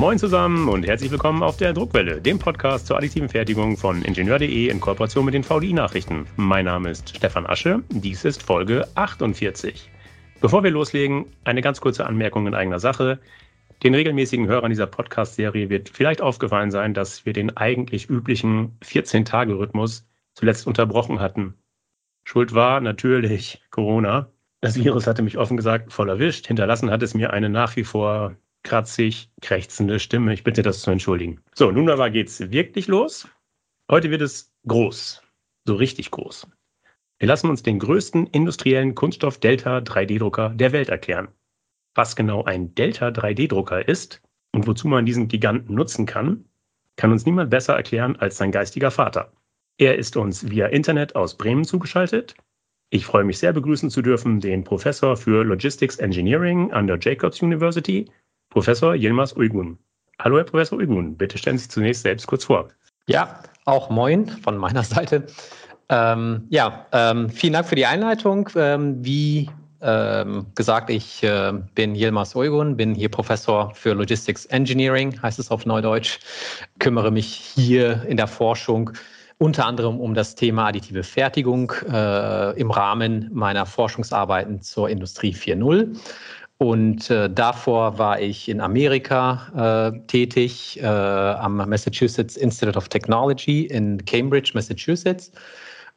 Moin zusammen und herzlich willkommen auf der Druckwelle, dem Podcast zur additiven Fertigung von Ingenieur.de in Kooperation mit den VDI-Nachrichten. Mein Name ist Stefan Asche, dies ist Folge 48. Bevor wir loslegen, eine ganz kurze Anmerkung in eigener Sache. Den regelmäßigen Hörern dieser Podcast-Serie wird vielleicht aufgefallen sein, dass wir den eigentlich üblichen 14-Tage-Rhythmus zuletzt unterbrochen hatten. Schuld war natürlich Corona. Das Virus hatte mich offen gesagt voll erwischt. Hinterlassen hat es mir eine nach wie vor kratzig, krächzende Stimme. Ich bitte das zu entschuldigen. So, nun aber geht's wirklich los. Heute wird es groß. So richtig groß. Wir lassen uns den größten industriellen Kunststoff-Delta-3D-Drucker der Welt erklären. Was genau ein Delta-3D-Drucker ist und wozu man diesen Giganten nutzen kann, kann uns niemand besser erklären als sein geistiger Vater. Er ist uns via Internet aus Bremen zugeschaltet. Ich freue mich sehr begrüßen zu dürfen den Professor für Logistics Engineering an der Jacobs University, Professor Yilmaz Uygun. Hallo, Herr Professor Uygun, bitte stellen Sie sich zunächst selbst kurz vor. Ja, auch moin von meiner Seite. Ähm, ja, ähm, vielen Dank für die Einleitung. Ähm, wie ähm, gesagt, ich äh, bin Yilmaz Uygun, bin hier Professor für Logistics Engineering, heißt es auf Neudeutsch, kümmere mich hier in der Forschung unter anderem um das Thema additive Fertigung äh, im Rahmen meiner Forschungsarbeiten zur Industrie 4.0. Und äh, davor war ich in Amerika äh, tätig, äh, am Massachusetts Institute of Technology in Cambridge, Massachusetts.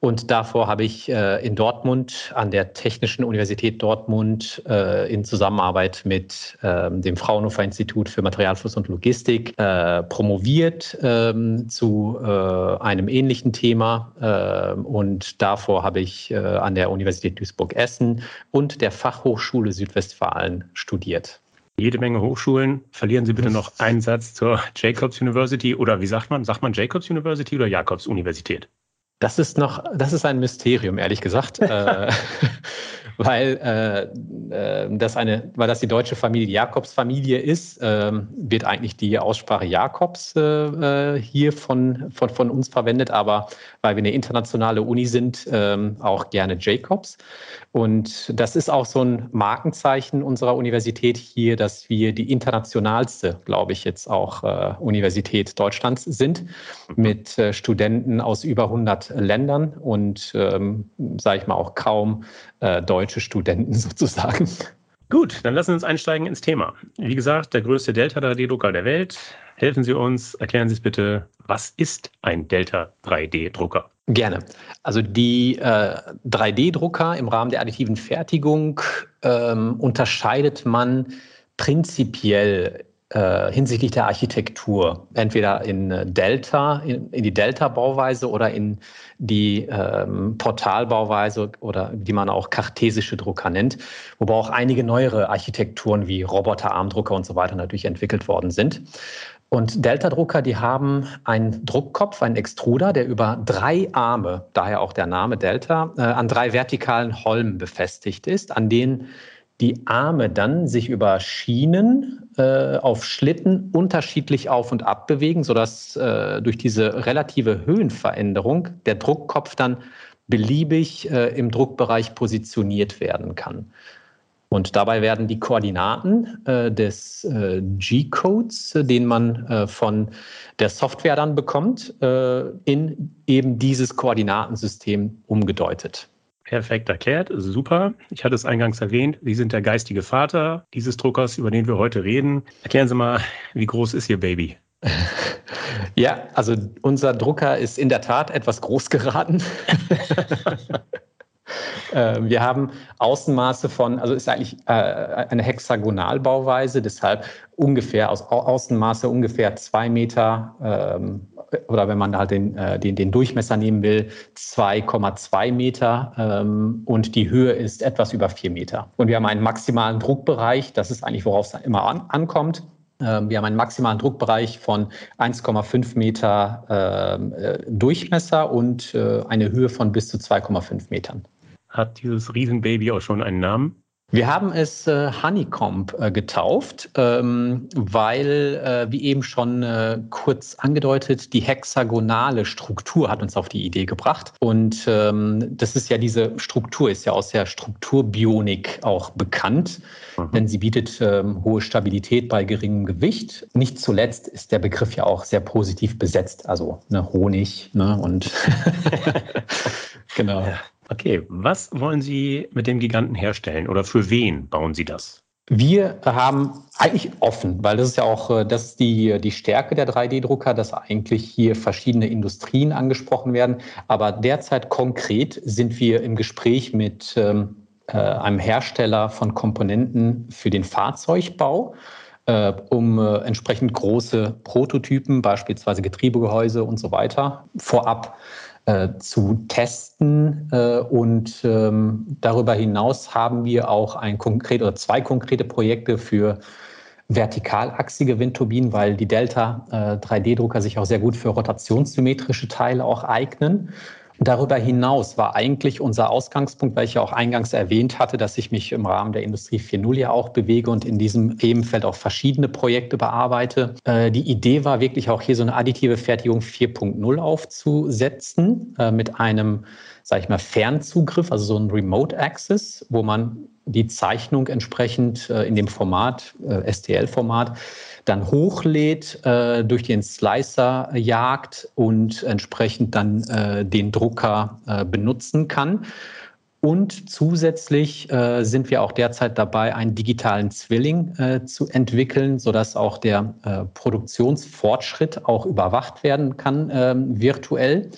Und davor habe ich äh, in Dortmund an der Technischen Universität Dortmund äh, in Zusammenarbeit mit ähm, dem Fraunhofer Institut für Materialfluss und Logistik äh, promoviert ähm, zu äh, einem ähnlichen Thema. Ähm, und davor habe ich äh, an der Universität Duisburg-Essen und der Fachhochschule Südwestfalen studiert jede Menge Hochschulen. Verlieren Sie bitte noch einen Satz zur Jacobs University oder wie sagt man? Sagt man Jacobs University oder Jakobs Universität? Das ist noch, das ist ein Mysterium, ehrlich gesagt. äh, weil, äh, äh, das eine, weil das die deutsche Familie, die Jakobs-Familie ist, äh, wird eigentlich die Aussprache Jakobs äh, äh, hier von, von, von uns verwendet, aber weil wir eine internationale Uni sind, ähm, auch gerne Jacobs. Und das ist auch so ein Markenzeichen unserer Universität hier, dass wir die internationalste, glaube ich, jetzt auch Universität Deutschlands sind, mit Studenten aus über 100 Ländern und, ähm, sage ich mal, auch kaum äh, deutsche Studenten sozusagen. Gut, dann lassen Sie uns einsteigen ins Thema. Wie gesagt, der größte Delta-3D-Drucker der Welt. Helfen Sie uns, erklären Sie es bitte, was ist ein Delta-3D-Drucker? Gerne. Also die äh, 3D-Drucker im Rahmen der additiven Fertigung ähm, unterscheidet man prinzipiell äh, hinsichtlich der Architektur, entweder in äh, Delta, in, in die Delta-Bauweise oder in die ähm, Portalbauweise oder die man auch kartesische Drucker nennt, wobei auch einige neuere Architekturen wie Roboterarmdrucker und so weiter natürlich entwickelt worden sind. Und Delta-Drucker, die haben einen Druckkopf, einen Extruder, der über drei Arme, daher auch der Name Delta, äh, an drei vertikalen Holmen befestigt ist, an denen die Arme dann sich über Schienen äh, auf Schlitten unterschiedlich auf und ab bewegen, sodass äh, durch diese relative Höhenveränderung der Druckkopf dann beliebig äh, im Druckbereich positioniert werden kann. Und dabei werden die Koordinaten äh, des äh, G-Codes, äh, den man von der Software dann bekommt, in eben dieses Koordinatensystem umgedeutet. Perfekt erklärt, super. Ich hatte es eingangs erwähnt, Sie sind der geistige Vater dieses Druckers, über den wir heute reden. Erklären Sie mal, wie groß ist Ihr Baby? Ja, also unser Drucker ist in der Tat etwas groß geraten. Ähm, wir haben Außenmaße von, also ist eigentlich äh, eine Hexagonalbauweise, deshalb ungefähr aus Außenmaße ungefähr zwei Meter ähm, oder wenn man halt den, äh, den, den Durchmesser nehmen will, 2,2 Meter ähm, und die Höhe ist etwas über vier Meter. Und wir haben einen maximalen Druckbereich, das ist eigentlich, worauf es immer an, ankommt. Ähm, wir haben einen maximalen Druckbereich von 1,5 Meter ähm, äh, Durchmesser und äh, eine Höhe von bis zu 2,5 Metern. Hat dieses Riesenbaby auch schon einen Namen? Wir haben es äh, Honeycomb äh, getauft, ähm, weil, äh, wie eben schon äh, kurz angedeutet, die hexagonale Struktur hat uns auf die Idee gebracht. Und ähm, das ist ja diese Struktur, ist ja aus der Strukturbionik auch bekannt, mhm. denn sie bietet ähm, hohe Stabilität bei geringem Gewicht. Nicht zuletzt ist der Begriff ja auch sehr positiv besetzt, also ne, Honig ne, und genau. Ja. Okay, was wollen Sie mit dem Giganten herstellen oder für wen bauen Sie das? Wir haben eigentlich offen, weil das ist ja auch äh, das ist die, die Stärke der 3D-Drucker, dass eigentlich hier verschiedene Industrien angesprochen werden. Aber derzeit konkret sind wir im Gespräch mit ähm, äh, einem Hersteller von Komponenten für den Fahrzeugbau, äh, um äh, entsprechend große Prototypen, beispielsweise Getriebegehäuse und so weiter, vorab äh, zu testen. Äh, und ähm, darüber hinaus haben wir auch ein konkret oder zwei konkrete Projekte für vertikalachsige Windturbinen, weil die Delta äh, 3D-Drucker sich auch sehr gut für rotationssymmetrische Teile auch eignen. Darüber hinaus war eigentlich unser Ausgangspunkt, weil ich ja auch eingangs erwähnt hatte, dass ich mich im Rahmen der Industrie 4.0 ja auch bewege und in diesem Themenfeld auch verschiedene Projekte bearbeite. Äh, die Idee war wirklich auch hier so eine additive Fertigung 4.0 aufzusetzen äh, mit einem, sage ich mal, Fernzugriff, also so ein Remote Access, wo man die Zeichnung entsprechend äh, in dem Format, STL-Format, dann hochlädt, äh, durch den Slicer jagt und entsprechend dann äh, den Drucker äh, benutzen kann. Und zusätzlich äh, sind wir auch derzeit dabei, einen digitalen Zwilling äh, zu entwickeln, sodass auch der äh, Produktionsfortschritt auch überwacht werden kann ähm, virtuell.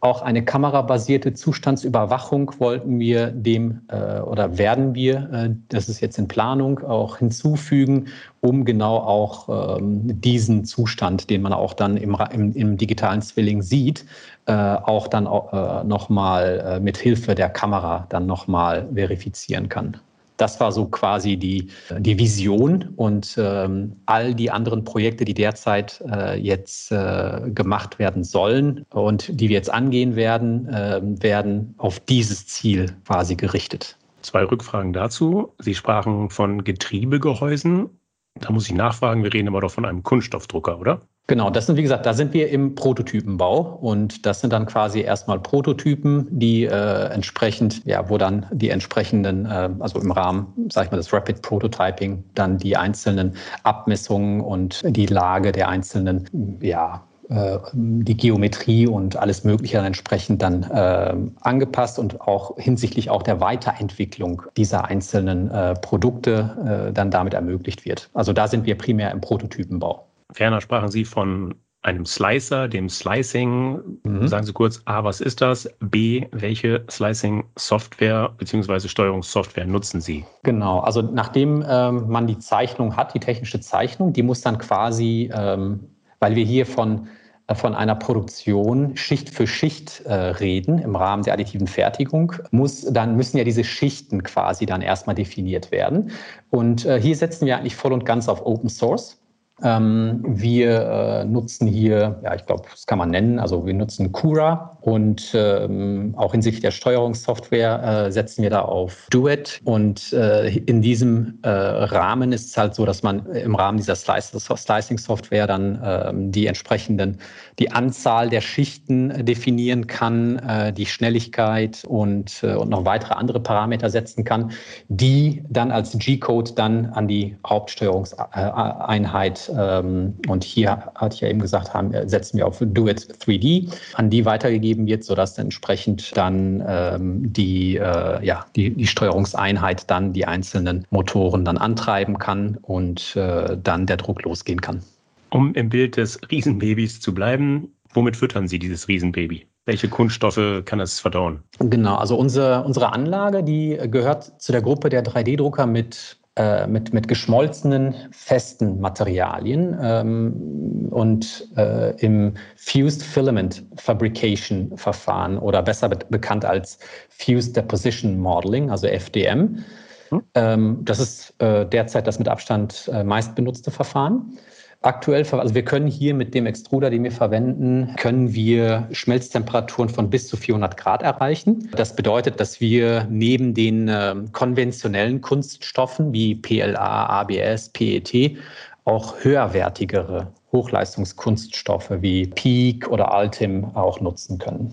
Auch eine kamerabasierte Zustandsüberwachung wollten wir dem äh, oder werden wir, äh, das ist jetzt in Planung, auch hinzufügen, um genau auch ähm, diesen Zustand, den man auch dann im, im, im digitalen Zwilling sieht, äh, auch dann äh, nochmal äh, mit Hilfe der Kamera dann nochmal verifizieren kann. Das war so quasi die, die Vision und ähm, all die anderen Projekte, die derzeit äh, jetzt äh, gemacht werden sollen und die wir jetzt angehen werden, äh, werden auf dieses Ziel quasi gerichtet. Zwei Rückfragen dazu. Sie sprachen von Getriebegehäusen. Da muss ich nachfragen, wir reden aber doch von einem Kunststoffdrucker, oder? Genau, das sind, wie gesagt, da sind wir im Prototypenbau und das sind dann quasi erstmal Prototypen, die äh, entsprechend, ja, wo dann die entsprechenden, äh, also im Rahmen, sag ich mal, des Rapid Prototyping, dann die einzelnen Abmessungen und die Lage der einzelnen, ja, äh, die Geometrie und alles Mögliche dann entsprechend dann äh, angepasst und auch hinsichtlich auch der Weiterentwicklung dieser einzelnen äh, Produkte äh, dann damit ermöglicht wird. Also da sind wir primär im Prototypenbau. Ferner sprachen Sie von einem Slicer, dem Slicing. Mhm. Sagen Sie kurz, A, was ist das? B, welche Slicing-Software bzw. Steuerungssoftware nutzen Sie? Genau, also nachdem ähm, man die Zeichnung hat, die technische Zeichnung, die muss dann quasi, ähm, weil wir hier von, äh, von einer Produktion Schicht für Schicht äh, reden im Rahmen der additiven Fertigung, muss, dann müssen ja diese Schichten quasi dann erstmal definiert werden. Und äh, hier setzen wir eigentlich voll und ganz auf Open Source. Ähm, wir äh, nutzen hier, ja, ich glaube, das kann man nennen, also wir nutzen Cura und ähm, auch hinsichtlich der Steuerungssoftware äh, setzen wir da auf Duet. Und äh, in diesem äh, Rahmen ist es halt so, dass man im Rahmen dieser Slicing-Software dann ähm, die entsprechenden, die Anzahl der Schichten definieren kann, äh, die Schnelligkeit und, äh, und noch weitere andere Parameter setzen kann, die dann als G-Code dann an die Hauptsteuerungseinheit ähm, und hier hatte ich ja eben gesagt, haben, setzen wir auf Do It 3D, an die weitergegeben wird, sodass entsprechend dann ähm, die, äh, ja, die, die Steuerungseinheit dann die einzelnen Motoren dann antreiben kann und äh, dann der Druck losgehen kann. Um im Bild des Riesenbabys zu bleiben, womit füttern Sie dieses Riesenbaby? Welche Kunststoffe kann es verdauen? Genau, also unsere, unsere Anlage, die gehört zu der Gruppe der 3D-Drucker mit äh, mit, mit geschmolzenen festen Materialien ähm, und äh, im Fused Filament Fabrication Verfahren oder besser be bekannt als Fused Deposition Modeling, also FDM. Hm. Ähm, das ist äh, derzeit das mit Abstand äh, meist benutzte Verfahren. Aktuell, also wir können hier mit dem Extruder, den wir verwenden, können wir Schmelztemperaturen von bis zu 400 Grad erreichen. Das bedeutet, dass wir neben den äh, konventionellen Kunststoffen wie PLA, ABS, PET auch höherwertigere Hochleistungskunststoffe wie Peak oder Altim auch nutzen können.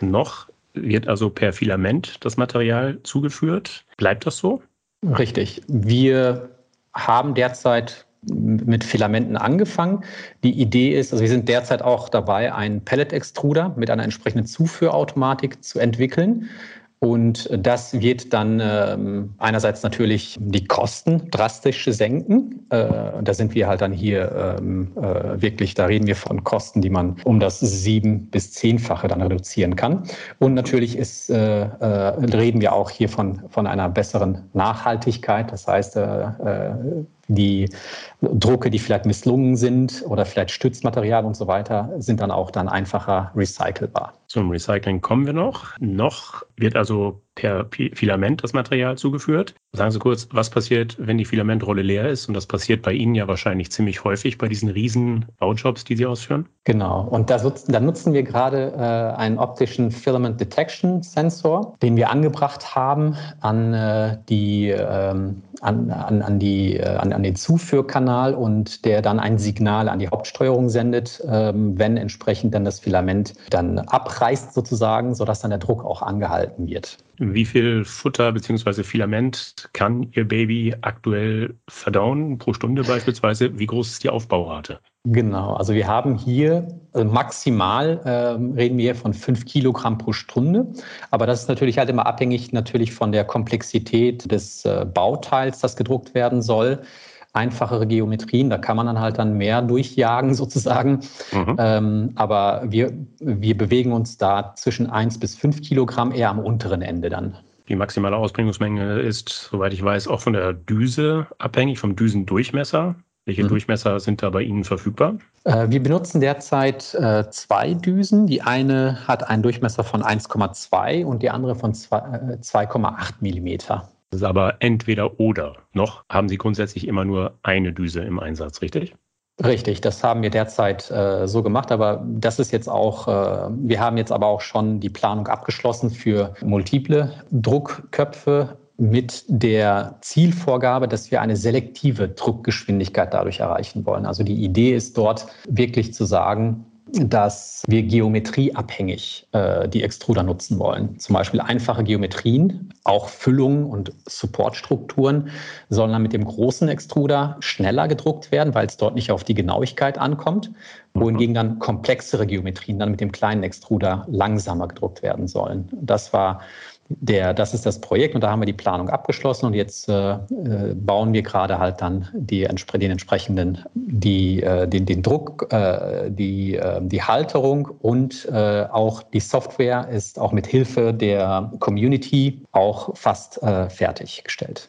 Noch wird also per Filament das Material zugeführt. Bleibt das so? Richtig. Wir haben derzeit mit Filamenten angefangen. Die Idee ist, also wir sind derzeit auch dabei, einen Pellet-Extruder mit einer entsprechenden Zuführautomatik zu entwickeln. Und das wird dann ähm, einerseits natürlich die Kosten drastisch senken. Äh, da sind wir halt dann hier ähm, äh, wirklich, da reden wir von Kosten, die man um das sieben- bis zehnfache dann reduzieren kann. Und natürlich ist, äh, äh reden wir auch hier von, von einer besseren Nachhaltigkeit. Das heißt, äh, äh, die Drucke, die vielleicht misslungen sind oder vielleicht Stützmaterial und so weiter, sind dann auch dann einfacher recycelbar. Zum Recycling kommen wir noch. Noch wird also per Filament das Material zugeführt. Sagen Sie kurz, was passiert, wenn die Filamentrolle leer ist? Und das passiert bei Ihnen ja wahrscheinlich ziemlich häufig bei diesen riesen Baujobs, die Sie ausführen. Genau. Und da, da nutzen wir gerade äh, einen optischen Filament Detection Sensor, den wir angebracht haben an äh, die ähm, an, an, an, die, äh, an, an den Zuführkanal und der dann ein Signal an die Hauptsteuerung sendet, ähm, wenn entsprechend dann das Filament dann abreißt sozusagen, sodass dann der Druck auch angehalten wird. Wie viel Futter bzw. Filament kann Ihr Baby aktuell verdauen pro Stunde beispielsweise? Wie groß ist die Aufbaurate? Genau, also wir haben hier also maximal ähm, reden wir von fünf Kilogramm pro Stunde, aber das ist natürlich halt immer abhängig natürlich von der Komplexität des äh, Bauteils, das gedruckt werden soll einfachere Geometrien. Da kann man dann halt dann mehr durchjagen sozusagen. Mhm. Ähm, aber wir, wir bewegen uns da zwischen 1 bis 5 Kilogramm eher am unteren Ende dann. Die maximale Ausbringungsmenge ist, soweit ich weiß, auch von der Düse abhängig, vom Düsendurchmesser. Welche mhm. Durchmesser sind da bei Ihnen verfügbar? Äh, wir benutzen derzeit äh, zwei Düsen. Die eine hat einen Durchmesser von 1,2 und die andere von 2,8 äh, Millimeter. Das ist aber entweder oder. Noch haben Sie grundsätzlich immer nur eine Düse im Einsatz, richtig? Richtig, das haben wir derzeit äh, so gemacht, aber das ist jetzt auch, äh, wir haben jetzt aber auch schon die Planung abgeschlossen für multiple Druckköpfe mit der Zielvorgabe, dass wir eine selektive Druckgeschwindigkeit dadurch erreichen wollen. Also die Idee ist dort wirklich zu sagen, dass wir geometrieabhängig äh, die Extruder nutzen wollen. Zum Beispiel einfache Geometrien, auch Füllungen und Supportstrukturen sollen dann mit dem großen Extruder schneller gedruckt werden, weil es dort nicht auf die Genauigkeit ankommt, wohingegen dann komplexere Geometrien dann mit dem kleinen Extruder langsamer gedruckt werden sollen. Das war der, das ist das Projekt und da haben wir die Planung abgeschlossen und jetzt äh, äh bauen wir gerade halt dann die, den entsprechenden, die, äh, den, den Druck, äh, die, äh, die Halterung und äh, auch die Software ist auch mit Hilfe der Community auch fast fertiggestellt.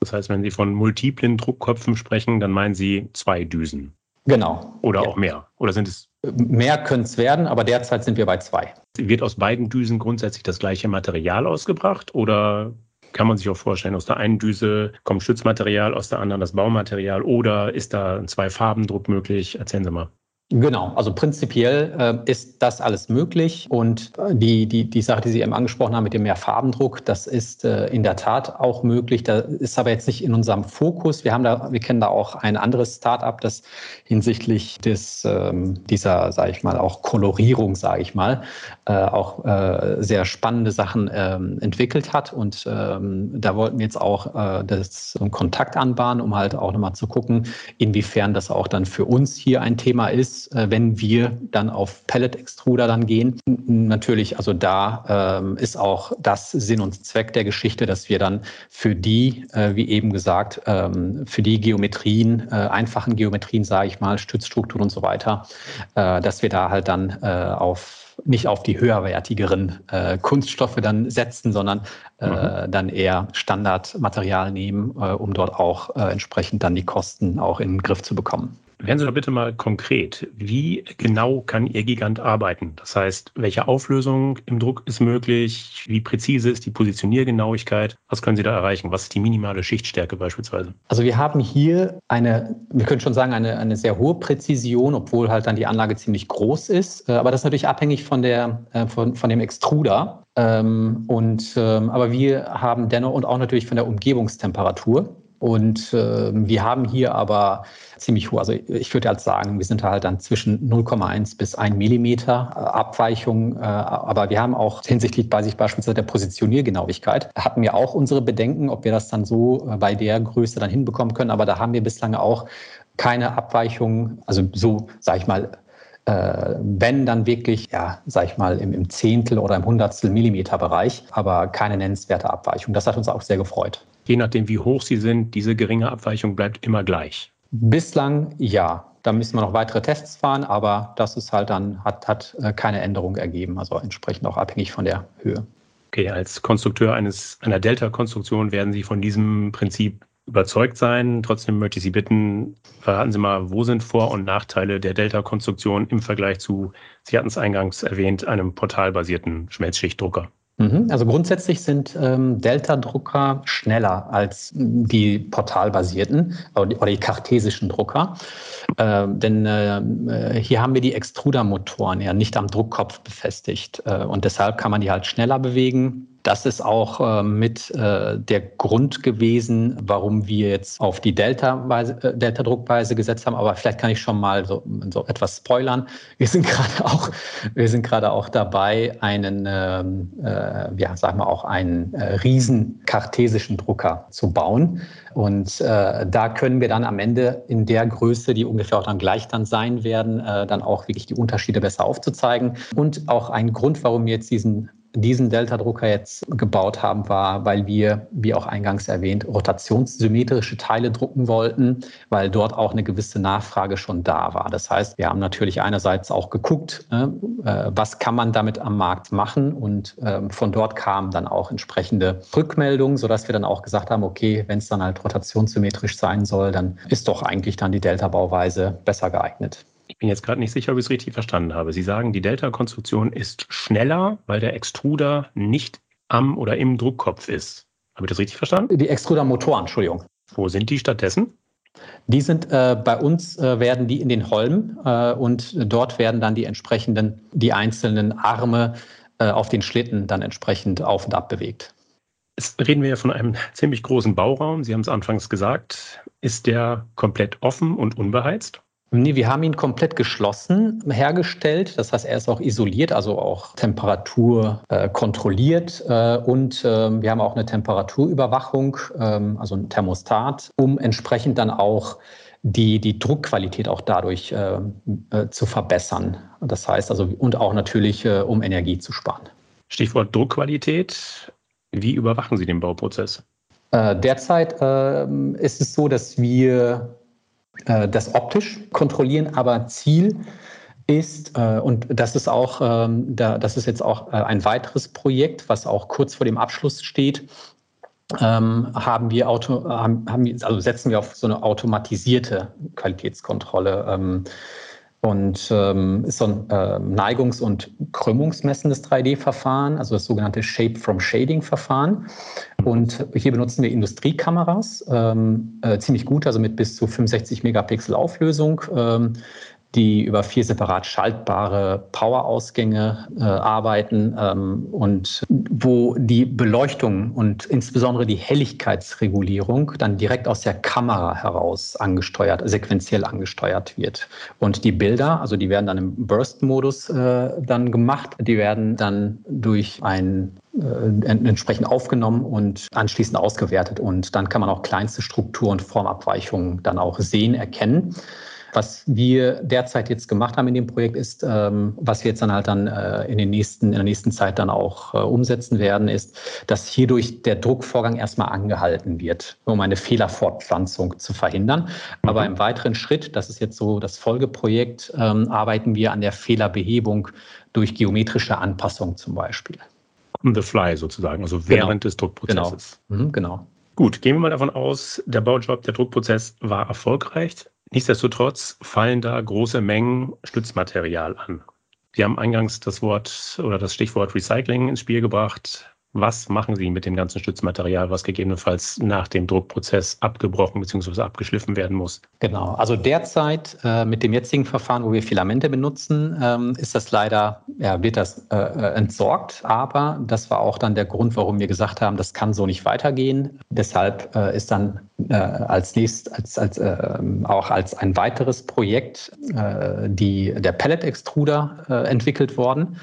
Das heißt, wenn Sie von multiplen Druckköpfen sprechen, dann meinen Sie zwei Düsen. Genau. Oder ja. auch mehr. Oder sind es Mehr können es werden, aber derzeit sind wir bei zwei. Wird aus beiden Düsen grundsätzlich das gleiche Material ausgebracht oder kann man sich auch vorstellen, aus der einen Düse kommt Stützmaterial, aus der anderen das Baumaterial oder ist da ein Zwei-Farben-Druck möglich? Erzählen Sie mal. Genau, also prinzipiell äh, ist das alles möglich und äh, die, die, die Sache, die Sie eben angesprochen haben mit dem Mehrfarbendruck, das ist äh, in der Tat auch möglich. Da ist aber jetzt nicht in unserem Fokus. Wir haben da, wir kennen da auch ein anderes Start-up, das hinsichtlich des ähm, dieser, sage ich mal, auch Kolorierung, sage ich mal, äh, auch äh, sehr spannende Sachen ähm, entwickelt hat und ähm, da wollten wir jetzt auch äh, das Kontakt anbahnen, um halt auch nochmal zu gucken, inwiefern das auch dann für uns hier ein Thema ist äh, wenn wir dann auf Pellet-Extruder dann gehen. Natürlich, also da ähm, ist auch das Sinn und Zweck der Geschichte, dass wir dann für die, äh, wie eben gesagt, ähm, für die Geometrien, äh, einfachen Geometrien, sage ich mal, Stützstrukturen und so weiter, äh, dass wir da halt dann äh, auf nicht auf die höherwertigeren äh, Kunststoffe dann setzen, sondern äh, mhm. dann eher Standardmaterial nehmen, äh, um dort auch äh, entsprechend dann die Kosten auch in den Griff zu bekommen. Werden Sie doch bitte mal konkret. Wie genau kann Ihr Gigant arbeiten? Das heißt, welche Auflösung im Druck ist möglich? Wie präzise ist die Positioniergenauigkeit? Was können Sie da erreichen? Was ist die minimale Schichtstärke beispielsweise? Also wir haben hier eine, wir können schon sagen, eine, eine sehr hohe Präzision, obwohl halt dann die Anlage ziemlich groß ist. Äh, aber das ist natürlich abhängig von, der, äh, von, von dem Extruder. Ähm, und, ähm, aber wir haben dennoch und auch natürlich von der Umgebungstemperatur. Und äh, wir haben hier aber ziemlich hoch, also ich würde halt sagen, wir sind halt dann zwischen 0,1 bis 1 Millimeter äh, Abweichung. Äh, aber wir haben auch hinsichtlich bei sich beispielsweise der Positioniergenauigkeit, hatten wir auch unsere Bedenken, ob wir das dann so äh, bei der Größe dann hinbekommen können. Aber da haben wir bislang auch keine Abweichung, also so, sage ich mal, äh, wenn dann wirklich, ja, sag ich mal, im Zehntel oder im Hundertstel Millimeter Bereich, aber keine nennenswerte Abweichung. Das hat uns auch sehr gefreut je nachdem, wie hoch sie sind, diese geringe Abweichung bleibt immer gleich? Bislang ja. Da müssen wir noch weitere Tests fahren, aber das ist halt dann, hat, hat äh, keine Änderung ergeben, also entsprechend auch abhängig von der Höhe. Okay, als Konstrukteur eines, einer Delta-Konstruktion werden Sie von diesem Prinzip überzeugt sein. Trotzdem möchte ich Sie bitten, verraten Sie mal, wo sind Vor- und Nachteile der Delta-Konstruktion im Vergleich zu, Sie hatten es eingangs erwähnt, einem portalbasierten Schmelzschichtdrucker? Mhm. Also grundsätzlich sind ähm, Delta-Drucker schneller als die portalbasierten oder die kartesischen Drucker. Äh, denn äh, hier haben wir die Extrudermotoren ja nicht am Druckkopf befestigt. Äh, und deshalb kann man die halt schneller bewegen das ist auch äh, mit äh, der Grund gewesen, warum wir jetzt auf die Delta-Druckweise äh, Delta gesetzt haben. Aber vielleicht kann ich schon mal so, so etwas spoilern. Wir sind gerade auch, auch dabei, einen, ähm, äh, ja, sagen wir auch einen äh, riesen kartesischen Drucker zu bauen. Und äh, da können wir dann am Ende in der Größe, die ungefähr auch dann gleich dann sein werden, äh, dann auch wirklich die Unterschiede besser aufzuzeigen. Und auch ein Grund, warum wir jetzt diesen diesen Delta-Drucker jetzt gebaut haben, war, weil wir, wie auch eingangs erwähnt, rotationssymmetrische Teile drucken wollten, weil dort auch eine gewisse Nachfrage schon da war. Das heißt, wir haben natürlich einerseits auch geguckt, ne, äh, was kann man damit am Markt machen und ähm, von dort kamen dann auch entsprechende Rückmeldungen, sodass wir dann auch gesagt haben, okay, wenn es dann halt rotationssymmetrisch sein soll, dann ist doch eigentlich dann die Delta-Bauweise besser geeignet. Ich bin jetzt gerade nicht sicher, ob ich es richtig verstanden habe. Sie sagen, die Delta-Konstruktion ist schneller, weil der Extruder nicht am oder im Druckkopf ist. Habe ich das richtig verstanden? Die Extrudermotoren, Entschuldigung. Wo sind die stattdessen? Die sind äh, bei uns äh, werden die in den Holmen äh, und dort werden dann die entsprechenden, die einzelnen Arme äh, auf den Schlitten dann entsprechend auf und ab bewegt. Jetzt reden wir ja von einem ziemlich großen Bauraum. Sie haben es anfangs gesagt. Ist der komplett offen und unbeheizt? Nee, wir haben ihn komplett geschlossen hergestellt. Das heißt, er ist auch isoliert, also auch Temperatur äh, kontrolliert. Äh, und äh, wir haben auch eine Temperaturüberwachung, ähm, also ein Thermostat, um entsprechend dann auch die, die Druckqualität auch dadurch äh, äh, zu verbessern. Das heißt also, und auch natürlich, äh, um Energie zu sparen. Stichwort Druckqualität. Wie überwachen Sie den Bauprozess? derzeit ähm, ist es so, dass wir äh, das optisch kontrollieren, aber Ziel ist, äh, und das ist auch, ähm, da, das ist jetzt auch äh, ein weiteres Projekt, was auch kurz vor dem Abschluss steht, ähm, haben wir Auto, haben, haben, also setzen wir auf so eine automatisierte Qualitätskontrolle. Ähm, und ähm, ist so ein äh, Neigungs- und Krümmungsmessendes 3D-Verfahren, also das sogenannte Shape-from-Shading-Verfahren. Und hier benutzen wir Industriekameras, ähm, äh, ziemlich gut, also mit bis zu 65 Megapixel Auflösung. Ähm, die über vier separat schaltbare Powerausgänge äh, arbeiten ähm, und wo die Beleuchtung und insbesondere die Helligkeitsregulierung dann direkt aus der Kamera heraus angesteuert, sequenziell angesteuert wird. Und die Bilder, also die werden dann im Burst-Modus äh, dann gemacht, die werden dann durch ein äh, entsprechend aufgenommen und anschließend ausgewertet. Und dann kann man auch kleinste Struktur- und Formabweichungen dann auch sehen, erkennen. Was wir derzeit jetzt gemacht haben in dem Projekt ist, ähm, was wir jetzt dann halt dann äh, in, den nächsten, in der nächsten Zeit dann auch äh, umsetzen werden, ist, dass hierdurch der Druckvorgang erstmal angehalten wird, um eine Fehlerfortpflanzung zu verhindern. Mhm. Aber im weiteren Schritt, das ist jetzt so das Folgeprojekt, ähm, arbeiten wir an der Fehlerbehebung durch geometrische Anpassung zum Beispiel. On the fly sozusagen, also während genau. des Druckprozesses. Genau. Mhm, genau. Gut, gehen wir mal davon aus, der Baujob, der Druckprozess war erfolgreich. Nichtsdestotrotz fallen da große Mengen Stützmaterial an. Sie haben eingangs das Wort oder das Stichwort Recycling ins Spiel gebracht. Was machen Sie mit dem ganzen Stützmaterial, was gegebenenfalls nach dem Druckprozess abgebrochen bzw. abgeschliffen werden muss? Genau, also derzeit äh, mit dem jetzigen Verfahren, wo wir Filamente benutzen, ähm, ist das leider, ja, wird das äh, äh, entsorgt. Aber das war auch dann der Grund, warum wir gesagt haben, das kann so nicht weitergehen. Deshalb äh, ist dann äh, als nächstes, als, als, ähm, auch als ein weiteres Projekt äh, die, der Pellet-Extruder entwickelt worden.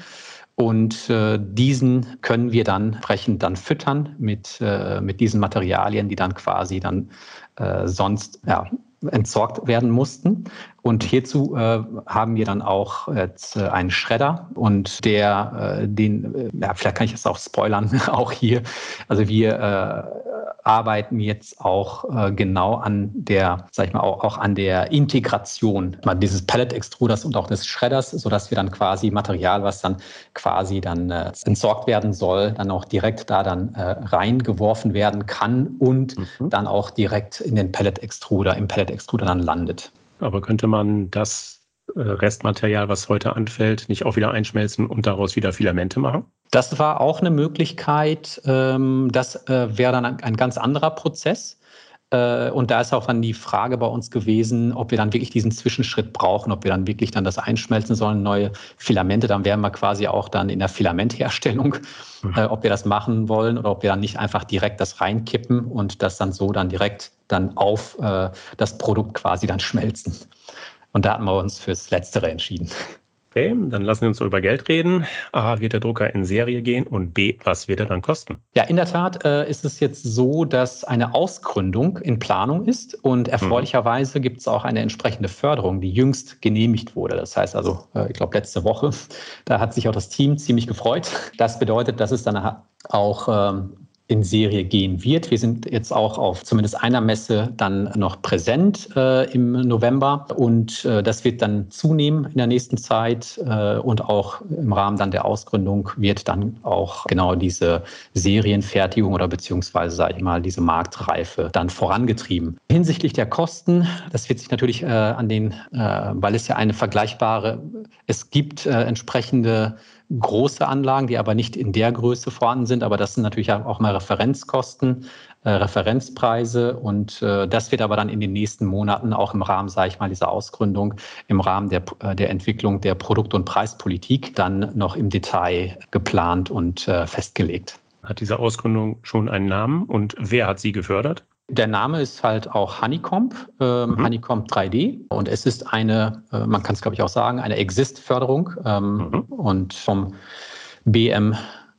Und äh, diesen können wir dann entsprechend dann füttern mit, äh, mit diesen Materialien, die dann quasi dann äh, sonst ja, entsorgt werden mussten. Und hierzu äh, haben wir dann auch jetzt äh, einen Schredder und der, äh, den, äh, ja, vielleicht kann ich das auch spoilern, auch hier. Also wir äh, arbeiten jetzt auch äh, genau an der, sag ich mal, auch, auch an der Integration dieses Pellet-Extruders und auch des Schredders, sodass wir dann quasi Material, was dann quasi dann äh, entsorgt werden soll, dann auch direkt da dann äh, reingeworfen werden kann und mhm. dann auch direkt in den Pellet-Extruder, im Pellet-Extruder dann landet. Aber könnte man das Restmaterial, was heute anfällt, nicht auch wieder einschmelzen und daraus wieder Filamente machen? Das war auch eine Möglichkeit. Ähm, das äh, wäre dann ein ganz anderer Prozess. Äh, und da ist auch dann die Frage bei uns gewesen, ob wir dann wirklich diesen Zwischenschritt brauchen, ob wir dann wirklich dann das einschmelzen sollen, neue Filamente. Dann wären wir quasi auch dann in der Filamentherstellung, mhm. ob wir das machen wollen oder ob wir dann nicht einfach direkt das reinkippen und das dann so dann direkt dann auf das Produkt quasi dann schmelzen. Und da hatten wir uns fürs Letztere entschieden. Okay, dann lassen wir uns über Geld reden. A, wird der Drucker in Serie gehen und B, was wird er dann kosten? Ja, in der Tat äh, ist es jetzt so, dass eine Ausgründung in Planung ist und erfreulicherweise mhm. gibt es auch eine entsprechende Förderung, die jüngst genehmigt wurde. Das heißt also, äh, ich glaube, letzte Woche, da hat sich auch das Team ziemlich gefreut. Das bedeutet, dass es dann auch ähm, in Serie gehen wird. Wir sind jetzt auch auf zumindest einer Messe dann noch präsent äh, im November und äh, das wird dann zunehmen in der nächsten Zeit äh, und auch im Rahmen dann der Ausgründung wird dann auch genau diese Serienfertigung oder beziehungsweise sage ich mal diese Marktreife dann vorangetrieben. Hinsichtlich der Kosten, das wird sich natürlich äh, an den, äh, weil es ja eine vergleichbare, es gibt äh, entsprechende große Anlagen, die aber nicht in der Größe vorhanden sind. Aber das sind natürlich auch mal Referenzkosten, äh, Referenzpreise. Und äh, das wird aber dann in den nächsten Monaten auch im Rahmen, sage ich mal, dieser Ausgründung, im Rahmen der, äh, der Entwicklung der Produkt- und Preispolitik dann noch im Detail geplant und äh, festgelegt. Hat diese Ausgründung schon einen Namen und wer hat sie gefördert? Der Name ist halt auch Honeycomb, ähm, mhm. Honeycomb 3D. Und es ist eine, äh, man kann es glaube ich auch sagen, eine Exist-Förderung ähm, mhm. und vom BM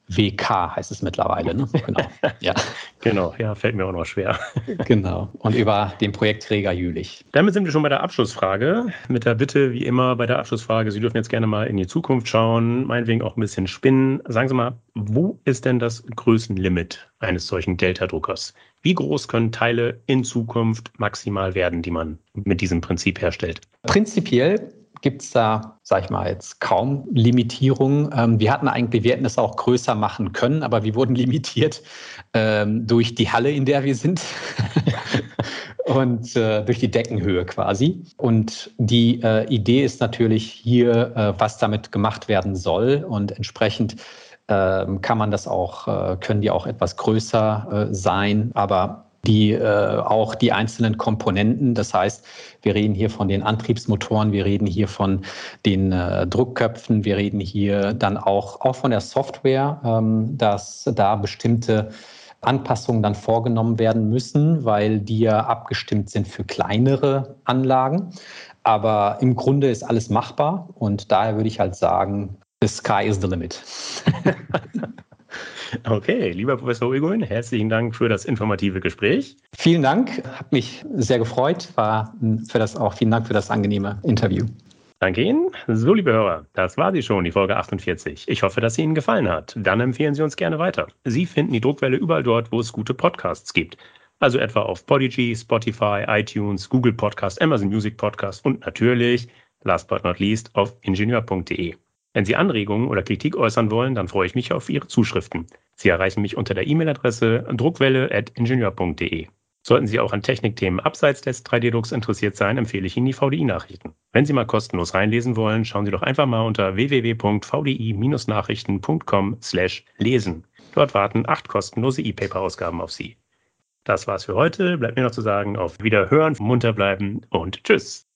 WK heißt es mittlerweile, ne? Genau. Ja. genau, ja, fällt mir auch noch schwer. genau. Und über den Projektträger Jülich. Damit sind wir schon bei der Abschlussfrage. Mit der Bitte, wie immer, bei der Abschlussfrage, Sie dürfen jetzt gerne mal in die Zukunft schauen, meinetwegen auch ein bisschen spinnen. Sagen Sie mal, wo ist denn das Größenlimit eines solchen Delta-Druckers? Wie groß können Teile in Zukunft maximal werden, die man mit diesem Prinzip herstellt? Prinzipiell gibt es da, sag ich mal, jetzt kaum Limitierungen. Ähm, wir hatten eigentlich, wir hätten es auch größer machen können, aber wir wurden limitiert ähm, durch die Halle, in der wir sind. und äh, durch die Deckenhöhe quasi. Und die äh, Idee ist natürlich hier, äh, was damit gemacht werden soll. Und entsprechend ähm, kann man das auch, äh, können die auch etwas größer äh, sein. Aber die äh, auch die einzelnen Komponenten. Das heißt, wir reden hier von den Antriebsmotoren, wir reden hier von den äh, Druckköpfen, wir reden hier dann auch, auch von der Software, ähm, dass da bestimmte Anpassungen dann vorgenommen werden müssen, weil die ja abgestimmt sind für kleinere Anlagen. Aber im Grunde ist alles machbar und daher würde ich halt sagen, the sky is the limit. Okay, lieber Professor Uiguin, herzlichen Dank für das informative Gespräch. Vielen Dank, hat mich sehr gefreut, war für das auch vielen Dank für das angenehme Interview. Danke Ihnen. So, liebe Hörer, das war sie schon, die Folge 48. Ich hoffe, dass sie Ihnen gefallen hat. Dann empfehlen Sie uns gerne weiter. Sie finden die Druckwelle überall dort, wo es gute Podcasts gibt. Also etwa auf Podigy, Spotify, iTunes, Google Podcast, Amazon Music Podcast und natürlich, last but not least, auf ingenieur.de. Wenn Sie Anregungen oder Kritik äußern wollen, dann freue ich mich auf Ihre Zuschriften. Sie erreichen mich unter der E-Mail-Adresse druckwelle.ingenieur.de. Sollten Sie auch an Technikthemen abseits des 3D-Drucks interessiert sein, empfehle ich Ihnen die VDI-Nachrichten. Wenn Sie mal kostenlos reinlesen wollen, schauen Sie doch einfach mal unter www.vdi-nachrichten.com/lesen. Dort warten acht kostenlose E-Paper-Ausgaben auf Sie. Das war's für heute. Bleibt mir noch zu sagen, auf Wiederhören, munter bleiben und tschüss.